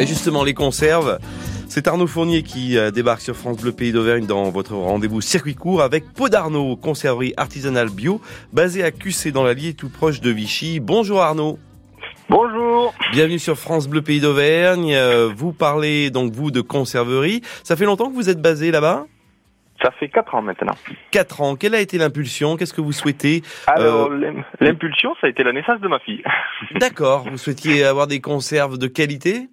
Et justement, les conserves. C'est Arnaud Fournier qui euh, débarque sur France Bleu Pays d'Auvergne dans votre rendez-vous circuit court avec Pot d'Arnaud, conserverie artisanale bio, basée à Cussé dans l'Allier, tout proche de Vichy. Bonjour Arnaud. Bonjour. Bienvenue sur France Bleu Pays d'Auvergne. Euh, vous parlez donc vous de conserverie. Ça fait longtemps que vous êtes basé là-bas? Ça fait 4 ans maintenant. 4 ans. Quelle a été l'impulsion? Qu'est-ce que vous souhaitez Alors, l'im- l'impulsion, ça a été la naissance de ma fille. D'accord. Vous souhaitiez avoir des conserves de qualité?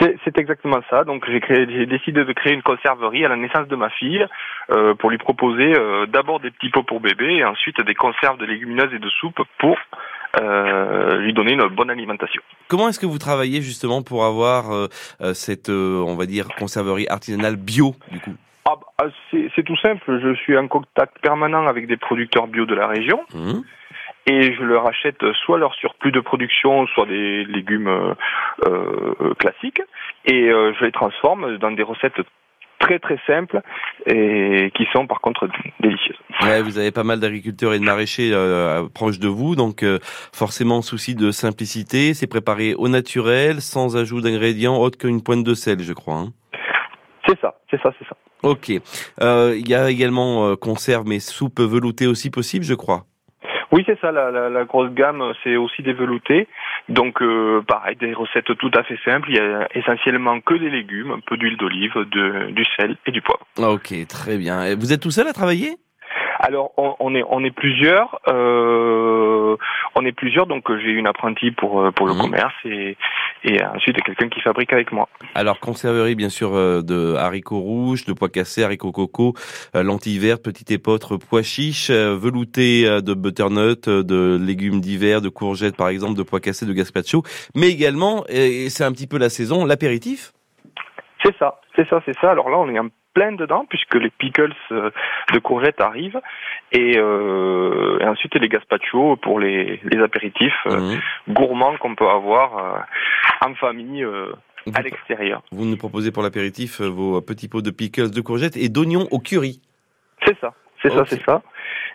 C'est exactement ça. Donc, j'ai décidé de créer une conserverie à la naissance de ma fille euh, pour lui proposer euh, d'abord des petits pots pour bébé et ensuite des conserves de légumineuses et de soupe pour euh, lui donner une bonne alimentation. Comment est-ce que vous travaillez justement pour avoir cette, on va dire, conserverie artisanale bio du coup? Ah, bah, c'est tout simple. Je suis en contact permanent avec des producteurs bio de la région. Hum. Et je leur achète soit leur surplus de production, soit des légumes euh, euh, classiques, et euh, je les transforme dans des recettes très très simples et qui sont par contre délicieuses. Ouais, vous avez pas mal d'agriculteurs et de maraîchers euh, proches de vous, donc euh, forcément souci de simplicité. C'est préparé au naturel, sans ajout d'ingrédients autres qu'une pointe de sel, je crois. hein. C'est ça, c'est ça, c'est ça. Ok. Euh, Il y a également euh, conserve, mais soupe veloutée aussi possible, je crois. Oui, c'est ça, la, la, la grosse gamme, c'est aussi des. Donc, euh, pareil, des recettes tout à fait simples. Il y a essentiellement que des légumes, un peu d'huile d'olive, du sel et du poivre. Ok, très bien. Et Vous êtes tout seul à travailler? Alors on, on est on est plusieurs, euh, on est plusieurs donc euh, j'ai une apprentie pour euh, pour le Mhm. commerce et et ensuite quelqu'un qui fabrique avec moi. Alors conserverie bien sûr euh, de haricots rouges, de pois cassés, haricots coco, lentilles vertes, petite épeautre, pois chiches, velouté euh, de butternut, de légumes divers, de courgettes par exemple, de pois cassés, de gazpacho, mais également et c'est un petit peu la saison, l'apéritif? C'est ça, c'est ça, c'est ça. Alors là on est en plein dedans puisque les pickles euh, de courgettes arrivent et, euh, et ensuite les gazpacho pour les les apéritifs euh, Mhm. gourmands qu'on peut avoir en famille à l'extérieur. vous nous proposez pour l'apéritif vos petits pots de pickles, de courgettes et d'oignons au curry. C'est ça, c'est ça, c'est ça.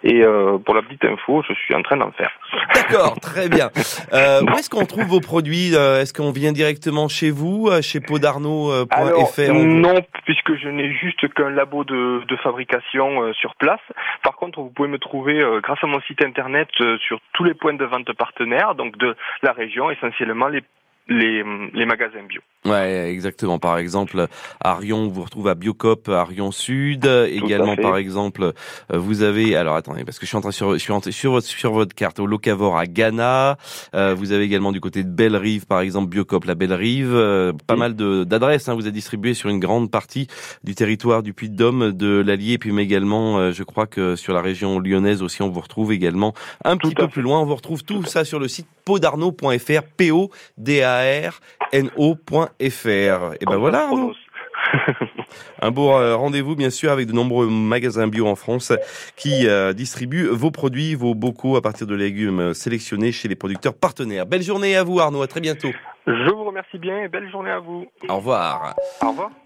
Et euh, pour la petite info, je suis en train d'en faire. D'accord, très bien. Euh, où est-ce qu'on trouve vos produits euh, Est-ce qu'on vient directement chez vous, euh, chez Alors, podarnaud.fr non, puisque je n'ai juste qu'un labo de, de fabrication euh, sur place. Par contre, vous pouvez me trouver euh, grâce à mon site internet euh, sur tous les points de vente partenaires, donc de la région, essentiellement les les, les magasins bio. Ouais, exactement. Par exemple, à Rion, vous retrouvez à Biocop, à Rion Sud. Également, par exemple, euh, vous avez, alors attendez, parce que je suis en train sur, je suis en- sur votre, sur votre carte, au Locavor à Ghana. Euh, vous avez également du côté de Belle-Rive, par exemple, Biocop, la Belle-Rive. Euh, pas Oui. mal de, d'adresses, hein. Vous êtes distribué sur une grande partie du territoire du Puy-de-Dôme, de l'Allier, puis mais également, euh, je crois que sur la région lyonnaise aussi, on vous retrouve également un Tout petit peu fait. plus loin. On vous retrouve tout ça sur le site podarnaud.fr, P-O-D-A-R-N-O.fr. Et ben Comme voilà, Arnaud. Un beau euh, rendez-vous, bien sûr, avec de nombreux magasins bio en France qui euh, distribuent vos produits, vos bocaux à partir de légumes sélectionnés chez les producteurs partenaires. Belle journée à vous, Arnaud. À très bientôt. Je vous remercie bien et belle journée à vous. Au revoir. Au revoir.